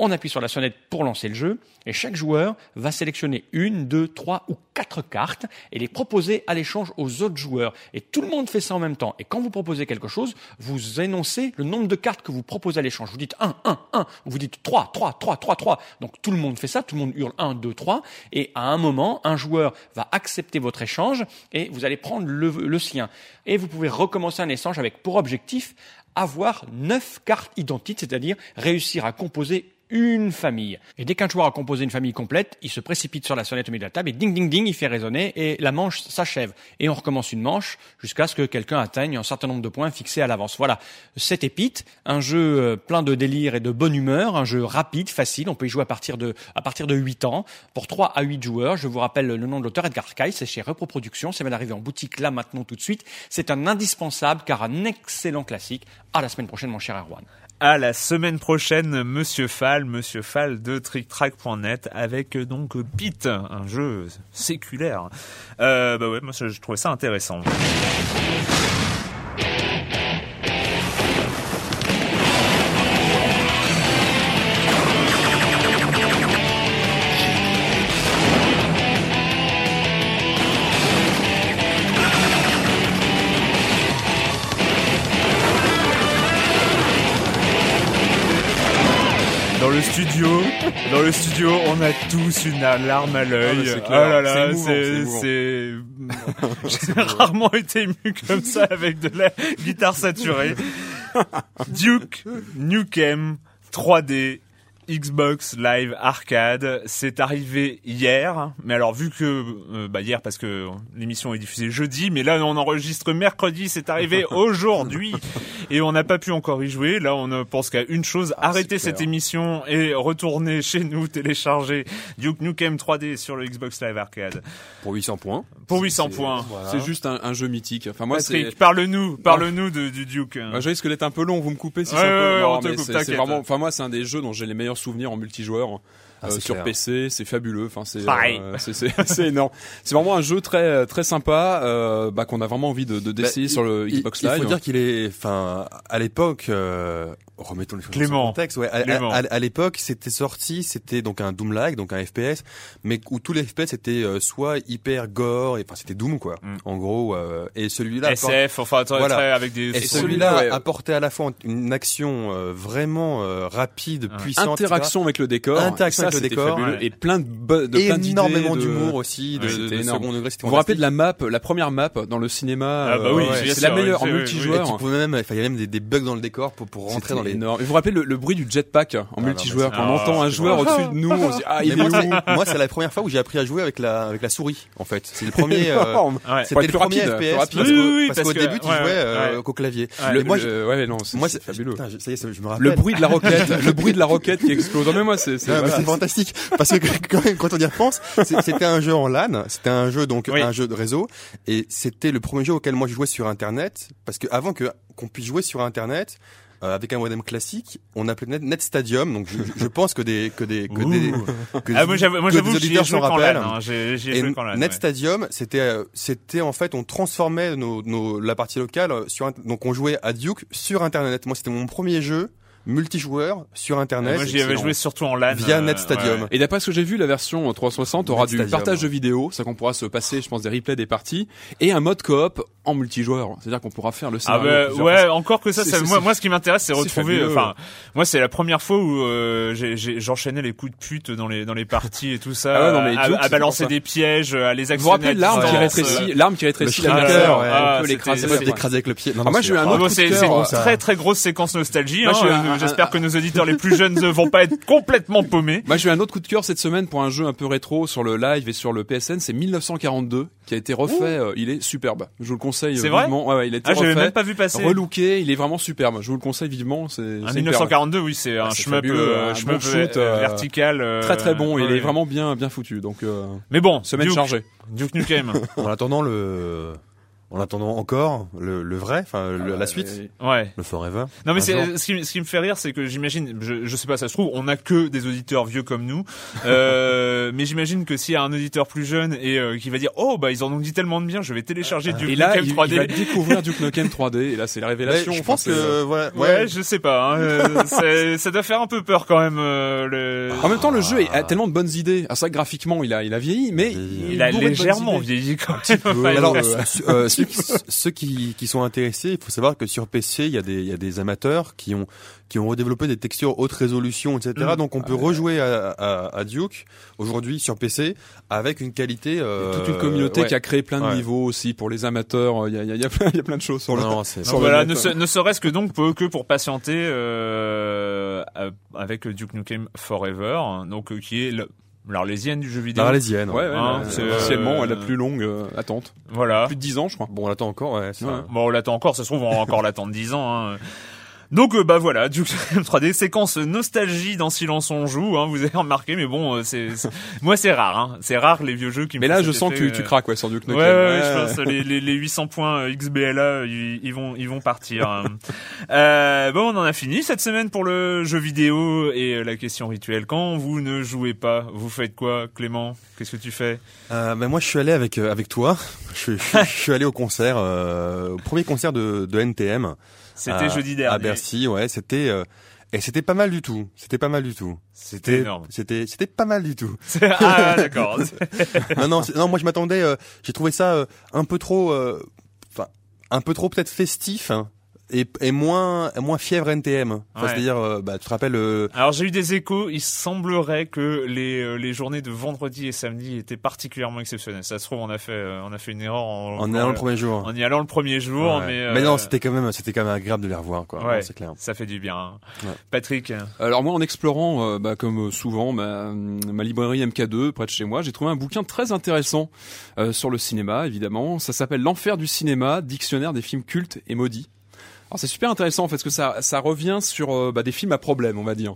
[SPEAKER 6] On appuie sur la sonnette pour lancer le jeu et chaque joueur va sélectionner une, deux, trois ou quatre cartes et les proposer à l'échange aux autres joueurs. Et tout le monde fait ça en même temps. Et quand vous proposez quelque chose, vous énoncez le nombre de cartes que vous proposez à l'échange. Vous dites 1, 1, 1, ou vous dites 3, 3, 3, 3, 3. Donc tout le monde fait ça, tout le monde hurle 1, 2, 3. Et à un moment, un joueur va accepter votre échange et vous allez prendre le, le sien. Et vous pouvez recommencer un échange avec pour objectif avoir neuf cartes identiques, c'est-à-dire réussir à composer une famille. Et dès qu'un joueur a composé une famille complète, il se précipite sur la sonnette au milieu de la table et ding ding ding, il fait résonner et la manche s'achève. Et on recommence une manche jusqu'à ce que quelqu'un atteigne un certain nombre de points fixés à l'avance. Voilà. C'est Épite, un jeu euh, plein de délire et de bonne humeur, un jeu rapide, facile, on peut y jouer à partir de, à partir de 8 ans, pour 3 à 8 joueurs. Je vous rappelle le nom de l'auteur, Edgar Cayce, c'est chez Repro Productions, ça vient d'arriver en boutique là maintenant tout de suite. C'est un indispensable car un excellent classique. À la semaine prochaine mon cher Erwan.
[SPEAKER 1] À la semaine prochaine, Monsieur Fall, Monsieur Fall de TrickTrack.net avec euh, donc Pete, un jeu séculaire. Euh, bah ouais, moi je trouvais ça intéressant. Le studio, dans le studio, on a tous une larme à
[SPEAKER 3] Ah,
[SPEAKER 1] l'œil.
[SPEAKER 3] c'est
[SPEAKER 1] oh là là,
[SPEAKER 3] c'est, *laughs*
[SPEAKER 1] j'ai rarement été ému comme ça avec de la guitare saturée. *laughs* Duke Nukem 3D Xbox Live Arcade, c'est arrivé hier, mais alors vu que euh, bah hier parce que l'émission est diffusée jeudi, mais là on enregistre mercredi, c'est arrivé *laughs* aujourd'hui et on n'a pas pu encore y jouer. Là on ne pense qu'à une chose, arrêter
[SPEAKER 3] c'est clair.
[SPEAKER 1] cette émission et retourner chez nous télécharger Duke Nukem 3D sur le Xbox Live Arcade
[SPEAKER 2] Pour 800 points.
[SPEAKER 1] pour 800
[SPEAKER 3] C'est-
[SPEAKER 1] points.
[SPEAKER 3] C'est juste un, un jeu mythique. Enfin, moi,
[SPEAKER 1] Patrick, parle-nous, parle-nous de, du Duke.
[SPEAKER 3] Moi, je risque d'être un peu long, vous me coupez si
[SPEAKER 1] Ouais,
[SPEAKER 3] c'est un
[SPEAKER 1] ouais,
[SPEAKER 3] peu.
[SPEAKER 1] ouais,
[SPEAKER 3] Non,
[SPEAKER 1] on te coupe,
[SPEAKER 3] c'est vraiment. Enfin, moi, c'est un des jeux dont j'ai les meilleurs souvenirs en multijoueur.
[SPEAKER 2] Ah,
[SPEAKER 3] euh,
[SPEAKER 2] c'est
[SPEAKER 3] sur
[SPEAKER 2] clair.
[SPEAKER 3] PC, c'est fabuleux. Enfin, c'est euh, *laughs* c'est énorme. C'est vraiment un jeu très très sympa, euh, bah, qu'on a vraiment envie de de- d'essayer
[SPEAKER 2] Bah,
[SPEAKER 3] sur le
[SPEAKER 2] il-
[SPEAKER 3] Xbox
[SPEAKER 2] il,
[SPEAKER 3] Live.
[SPEAKER 2] faut dire qu'il est, enfin, à l'époque, euh, Remettons les choses
[SPEAKER 1] Clément.
[SPEAKER 2] dans contexte. Ouais, à,
[SPEAKER 1] Clément.
[SPEAKER 2] à- à- à l'époque, c'était sorti, c'était donc un Doom-like, donc un FPS, mais où tous les FPS étaient euh, soit hyper gore, et enfin c'était Doom quoi.
[SPEAKER 1] Mm.
[SPEAKER 2] En gros, euh, et celui-là,
[SPEAKER 1] SF, enfin,
[SPEAKER 2] Voilà.
[SPEAKER 1] avec des.
[SPEAKER 2] et
[SPEAKER 3] celui-là, ouais.
[SPEAKER 2] apportait à la fois une action euh, vraiment euh, rapide,
[SPEAKER 1] Ouais.
[SPEAKER 2] puissante,
[SPEAKER 3] Interaction avec le décor.
[SPEAKER 2] Interaction
[SPEAKER 3] Ça,
[SPEAKER 2] avec le décor.
[SPEAKER 3] fabuleux.
[SPEAKER 1] Ouais.
[SPEAKER 3] Et plein de, de plein d'idées
[SPEAKER 2] énormément
[SPEAKER 3] de-
[SPEAKER 2] d'humour aussi, de,
[SPEAKER 3] Ouais,
[SPEAKER 2] de-
[SPEAKER 3] c'était
[SPEAKER 2] de second degré.
[SPEAKER 3] Vous vous rappelez de la map, la première map dans le cinéma
[SPEAKER 1] Ah bah oui,
[SPEAKER 2] bien
[SPEAKER 3] c'est la meilleure
[SPEAKER 1] oui,
[SPEAKER 3] en
[SPEAKER 1] oui,
[SPEAKER 2] Et
[SPEAKER 3] multijoueur.
[SPEAKER 2] tu pouvais même, enfin, il y avait même des, bugs dans le décor pour, pour rentrer dans.
[SPEAKER 3] Énorme. Et vous vous rappelez le, le bruit du jetpack en
[SPEAKER 2] non,
[SPEAKER 3] multijoueur quand on
[SPEAKER 1] Ah,
[SPEAKER 3] entend un
[SPEAKER 1] c'est
[SPEAKER 3] joueur au-dessus de nous, on se dit ah il
[SPEAKER 2] Mais
[SPEAKER 3] est
[SPEAKER 2] moi,
[SPEAKER 3] où
[SPEAKER 2] moi, c'est la première fois où j'ai appris à jouer avec la avec la souris. En fait, c'est le premier. *laughs* euh,
[SPEAKER 1] Ouais.
[SPEAKER 2] C'était le
[SPEAKER 3] plus
[SPEAKER 2] premier
[SPEAKER 3] rapide, plus
[SPEAKER 2] FPS
[SPEAKER 3] rapide.
[SPEAKER 2] parce
[SPEAKER 1] Oui,
[SPEAKER 2] qu'au
[SPEAKER 1] oui, oui,
[SPEAKER 2] parce
[SPEAKER 1] parce
[SPEAKER 2] qu'au
[SPEAKER 1] que-
[SPEAKER 2] début tu
[SPEAKER 1] ouais,
[SPEAKER 2] jouais euh,
[SPEAKER 1] ouais.
[SPEAKER 2] qu'au clavier.
[SPEAKER 1] Ouais,
[SPEAKER 3] Le-
[SPEAKER 2] moi,
[SPEAKER 3] le-
[SPEAKER 2] je-
[SPEAKER 3] ouais non c'est fabuleux.
[SPEAKER 2] putain, je- ça y est, je me rappelle.
[SPEAKER 3] Le bruit de la *laughs* roquette, le bruit de la roquette qui explose. Non mais moi c'est c'est
[SPEAKER 2] c'est fantastique parce que *laughs* quand, même, quand on y repense, c'était un jeu en LAN, c'était un jeu donc un jeu de réseau et c'était le premier jeu auquel moi je jouais sur internet parce que avant que qu'on puisse jouer sur internet euh, avec un modem classique, on appelait Net, Net Stadium donc je, je pense que des que des que des que
[SPEAKER 1] Ah,
[SPEAKER 2] des-
[SPEAKER 1] moi, moi,
[SPEAKER 2] que des auditeurs s'en rappellent.
[SPEAKER 1] Hein.
[SPEAKER 2] Net
[SPEAKER 1] ouais.
[SPEAKER 2] Stadium, c'était euh, c'était en fait on transformait nos, nos la partie locale euh, sur donc on jouait à Duke sur internet. Moi c'était mon premier jeu multijoueur sur internet.
[SPEAKER 1] Moi, j'y avais joué surtout en LAN.
[SPEAKER 2] Via
[SPEAKER 1] euh,
[SPEAKER 2] Net Stadium.
[SPEAKER 1] ouais.
[SPEAKER 3] Et d'après ce que j'ai vu, la version 360 aura
[SPEAKER 2] Net
[SPEAKER 3] du
[SPEAKER 2] Stadium.
[SPEAKER 3] partage de vidéos, ça qu'on pourra se passer, je pense, des replays des parties, et un mode coop en multijoueur. C'est-à-dire qu'on pourra faire le
[SPEAKER 1] Ah
[SPEAKER 3] scénario.
[SPEAKER 1] bah,
[SPEAKER 3] plusieurs
[SPEAKER 1] ouais,
[SPEAKER 3] façons.
[SPEAKER 1] encore que ça, moi, ce qui m'intéresse, c'est retrouver. Enfin, moi, c'est la première fois où euh, j'ai- j'ai- j'enchaînais les coups de pute dans les dans les parties et tout ça, *laughs*
[SPEAKER 3] Ah ouais, non, mais
[SPEAKER 1] à, balancer des pièges, à les
[SPEAKER 3] Vous vous
[SPEAKER 1] actionner.
[SPEAKER 3] rappelez l'arme qui rétrécit, l'arme qui rétrécit
[SPEAKER 2] Le
[SPEAKER 3] la cœur, on
[SPEAKER 1] Ah,
[SPEAKER 3] peut
[SPEAKER 1] c'était-
[SPEAKER 3] l'écraser.
[SPEAKER 2] avec le pied. Non,
[SPEAKER 3] Ah,
[SPEAKER 2] non,
[SPEAKER 3] moi,
[SPEAKER 2] c'est-
[SPEAKER 3] j'ai eu un
[SPEAKER 1] Ah,
[SPEAKER 3] autre
[SPEAKER 1] c'est une très très grosse séquence nostalgie.
[SPEAKER 3] Moi, j'ai eu un-
[SPEAKER 1] J'espère que nos auditeurs les plus jeunes ne vont pas être complètement paumés.
[SPEAKER 3] Moi, j'ai eu un autre coup de cœur cette semaine pour un jeu un peu rétro sur le live et sur le PSN. C'est 1942 qui a été refait. euh, il est superbe. Je vous le conseille
[SPEAKER 1] C'est
[SPEAKER 3] euh,
[SPEAKER 1] vrai
[SPEAKER 3] vivement. Ouais, ouais, il a été
[SPEAKER 1] Ah,
[SPEAKER 3] refait,
[SPEAKER 1] même pas vu passer.
[SPEAKER 3] relooké. Il est vraiment superbe. Je vous le conseille vivement. C'est
[SPEAKER 1] Un
[SPEAKER 3] c'est une perle.
[SPEAKER 1] 1942, oui, c'est un
[SPEAKER 3] Ah,
[SPEAKER 1] shmup, euh,
[SPEAKER 3] un bon shoot,
[SPEAKER 1] euh,
[SPEAKER 3] euh,
[SPEAKER 1] vertical. euh,
[SPEAKER 3] Très très bon. Il est vraiment bien bien foutu. Donc euh,
[SPEAKER 1] Mais bon,
[SPEAKER 3] semaine
[SPEAKER 1] Duke,
[SPEAKER 3] chargée.
[SPEAKER 1] Duke Nukem. *laughs*
[SPEAKER 2] En attendant le, en attendant encore le, le vrai, enfin le- la suite,
[SPEAKER 1] ouais.
[SPEAKER 2] le Forever.
[SPEAKER 1] Non mais c'est ce qui, ce qui me fait rire, c'est que j'imagine, je, je sais pas, ça se trouve, on a que des auditeurs vieux comme nous, euh, *laughs* mais j'imagine que s'il y a un auditeur plus jeune et euh, qui va dire, oh bah ils en ont dit tellement de bien, je vais télécharger Duke
[SPEAKER 3] Et là,
[SPEAKER 1] Nukem
[SPEAKER 3] il,
[SPEAKER 1] 3D.
[SPEAKER 3] il va découvrir Duke Nukem 3D. Et là, c'est la
[SPEAKER 2] Ouais,
[SPEAKER 3] révélation.
[SPEAKER 2] je pense que voilà,
[SPEAKER 1] Ouais,
[SPEAKER 2] ouais.
[SPEAKER 1] je sais pas. Hein, euh, *laughs* ça doit faire un peu peur quand même. euh, le...
[SPEAKER 3] En même temps, le jeu a tellement de bonnes idées. Ah, ça, graphiquement, il a, il a vieilli, mais
[SPEAKER 2] Il
[SPEAKER 1] il a légèrement vieilli quand même.
[SPEAKER 2] Alors,
[SPEAKER 1] il-
[SPEAKER 3] euh,
[SPEAKER 2] ceux- qui, ceux qui, qui sont intéressés, il faut savoir que sur PC, il y a des, il y a des amateurs qui ont, qui ont redéveloppé des textures haute résolution, etc.
[SPEAKER 1] Mm.
[SPEAKER 2] Donc, on peut rejouer à, à, à Duke aujourd'hui sur PC avec une qualité.
[SPEAKER 3] Il y a
[SPEAKER 2] Euh,
[SPEAKER 3] toute une communauté
[SPEAKER 2] ouais.
[SPEAKER 3] qui a créé plein de
[SPEAKER 2] Ouais.
[SPEAKER 3] niveaux aussi pour les amateurs. Il y a, il y a, il y a plein, il y a plein de choses sur le.
[SPEAKER 2] Non, non, c'est-
[SPEAKER 1] Donc
[SPEAKER 3] sur
[SPEAKER 1] voilà,
[SPEAKER 3] net.
[SPEAKER 1] ne, se- ne serait-ce que donc que pour patienter euh, euh, avec Duke Nukem Forever, hein, donc euh, qui est le- l'arlésienne du jeu vidéo.
[SPEAKER 2] L'Arlésienne.
[SPEAKER 3] Ouais, ouais,
[SPEAKER 1] Hein, c'est,
[SPEAKER 3] officiellement,
[SPEAKER 1] euh,
[SPEAKER 3] elle a plus longue euh, attente.
[SPEAKER 1] Voilà.
[SPEAKER 3] Plus de 10 ans, je crois.
[SPEAKER 2] Bon, on l'attend encore, ouais. c'est
[SPEAKER 3] Ouais.
[SPEAKER 2] ça.
[SPEAKER 1] Bon, on l'attend encore, ça se trouve, on va encore l'attendre 10 ans. Hein. Donc euh, bah voilà, Duke Nukem 3D, séquence nostalgie dans Silence on joue, hein, vous avez remarqué, mais bon, euh, c'est c'est- *laughs* moi c'est rare, hein. c'est rare les vieux jeux qui me
[SPEAKER 3] Mais là, je sens que tu, tu
[SPEAKER 1] euh,
[SPEAKER 3] craques ouais, sur Duke
[SPEAKER 1] Ouais,
[SPEAKER 3] Nukem.
[SPEAKER 1] ouais, ouais, je pense que les, les, les 800 points euh, XBLA, ils, ils vont, ils vont partir. hein. *laughs* euh, bon, on en a fini cette semaine pour le jeu vidéo et euh, la question rituelle. Quand vous ne jouez pas, vous faites quoi, Clément? Qu'est-ce que tu fais?
[SPEAKER 2] Euh, ben moi, je suis allé avec euh, avec toi. Je, je- je suis allé au concert, euh, au premier concert de, de NTM.
[SPEAKER 1] C'était
[SPEAKER 2] à-
[SPEAKER 1] jeudi dernier.
[SPEAKER 2] À Bercy, ouais. C'était euh, et c'était pas mal du tout. C'était pas mal du tout.
[SPEAKER 1] C'était énorme.
[SPEAKER 2] C'était c'était pas mal du tout. *laughs*
[SPEAKER 1] ah d'accord. *laughs*
[SPEAKER 2] non non moi je m'attendais. euh, J'ai trouvé ça euh, un peu trop, euh, enfin un peu trop peut-être festif. hein, et, et moins moins fièvre NTM. Enfin,
[SPEAKER 1] Ouais.
[SPEAKER 2] C'est-à-dire, euh, bah, tu te rappelles euh,
[SPEAKER 1] Alors j'ai eu des échos, il semblerait que les, euh, les journées de vendredi et samedi étaient particulièrement exceptionnelles. Ça se trouve on a fait euh, on a fait une erreur en,
[SPEAKER 2] en allant le premier jour.
[SPEAKER 1] en y allant le premier jour,
[SPEAKER 2] Ouais.
[SPEAKER 1] mais euh,
[SPEAKER 2] non, c'était quand même c'était quand même agréable de les revoir quoi.
[SPEAKER 1] Ouais.
[SPEAKER 2] Non, c'est clair.
[SPEAKER 1] ça fait du bien. hein.
[SPEAKER 2] Ouais.
[SPEAKER 1] Patrick,
[SPEAKER 3] Alors moi, en explorant, euh, bah, comme souvent, ma, ma librairie MK2 près de chez moi, j'ai trouvé un bouquin très intéressant euh, sur le cinéma, évidemment. Ça s'appelle L'enfer du cinéma, dictionnaire des films cultes et maudits. Alors c'est super intéressant en fait, parce que ça, ça revient sur euh, bah, des films à problème, on va dire.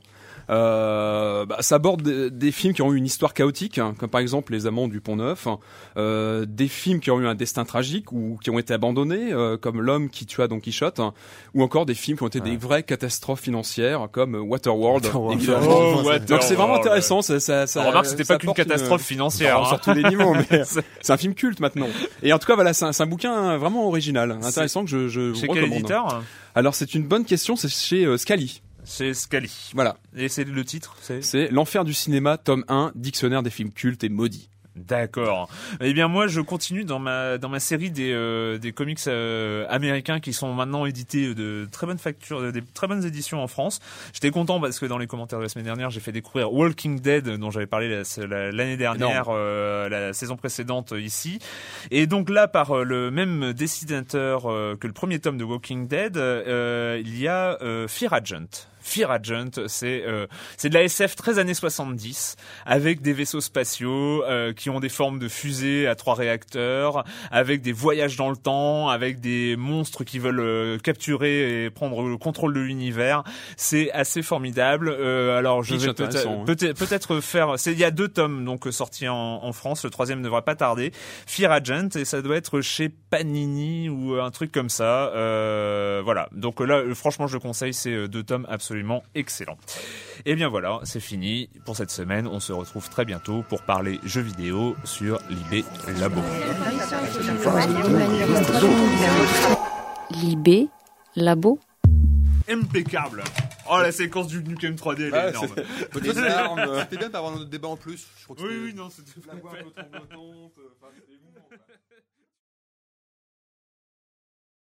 [SPEAKER 3] Euh, bah, ça aborde des, des films qui ont eu une histoire chaotique, hein, comme par exemple Les Amants du Pont Neuf, hein, euh, des films qui ont eu un destin tragique ou qui ont été abandonnés, euh, comme L'homme qui tua Don Quichotte, hein, ou encore des films qui ont été des vraies catastrophes financières, comme Waterworld.
[SPEAKER 2] Waterworld.
[SPEAKER 3] évidemment.
[SPEAKER 1] Oh,
[SPEAKER 2] Waterworld.
[SPEAKER 3] Donc c'est vraiment intéressant. Ça, ça, ça,
[SPEAKER 1] remarque c'était pas qu'une
[SPEAKER 3] une-
[SPEAKER 1] catastrophe financière.
[SPEAKER 3] Non,
[SPEAKER 1] hein.
[SPEAKER 3] sur tous les niveaux, mais *laughs*
[SPEAKER 1] C'est-
[SPEAKER 3] un film culte maintenant. Et en tout cas, voilà, c'est un, c'est un bouquin vraiment original, intéressant que je, je
[SPEAKER 1] Chez
[SPEAKER 3] vous
[SPEAKER 1] quel
[SPEAKER 3] recommande.
[SPEAKER 1] éditeur?
[SPEAKER 3] Alors c'est une bonne question, c'est chez euh, Scali.
[SPEAKER 1] C'est Scali.
[SPEAKER 3] Voilà.
[SPEAKER 1] Et c'est le titre, c'est
[SPEAKER 3] L'enfer du cinéma, tome 1, dictionnaire des films cultes et maudits.
[SPEAKER 1] D'accord. Eh bien moi je continue dans ma dans ma série des euh, des comics euh, américains qui sont maintenant édités de très bonnes factures, des très bonnes éditions en France. J'étais content parce que dans les commentaires de la semaine dernière, j'ai fait découvrir Walking Dead dont j'avais parlé la- la- l'année dernière, euh, la saison précédente euh, ici. Et donc là par euh, le même dessinateur euh, que le premier tome de Walking Dead, euh, il y a euh, Fear Agent. Fear Agent, c'est euh, c'est de la SF 13 années 70 avec des vaisseaux spatiaux euh, qui ont des formes de fusées à trois réacteurs, avec des voyages dans le temps, avec des monstres qui veulent euh, capturer et prendre le contrôle de l'univers. C'est assez formidable. Euh, alors je
[SPEAKER 3] Pitch
[SPEAKER 1] vais peut-être peut-être faire. C'est il y a deux tomes donc sortis en, en France. Le troisième ne devrait pas tarder. Fear Agent et ça doit être chez Panini ou un truc comme ça. Euh, voilà. Donc là, franchement, je le conseille. C'est deux tomes absolument excellents. Et bien voilà, c'est fini pour cette semaine. On se retrouve très bientôt pour parler jeux vidéo sur Libé Labo.
[SPEAKER 7] Libé, Labo.
[SPEAKER 1] Impeccable. Oh la séquence du Nukem 3D, elle est énorme.
[SPEAKER 2] Armes. C'était bien d'avoir notre débat en plus. Je crois que
[SPEAKER 1] Oui, non, c'était
[SPEAKER 2] La voix *laughs* un peu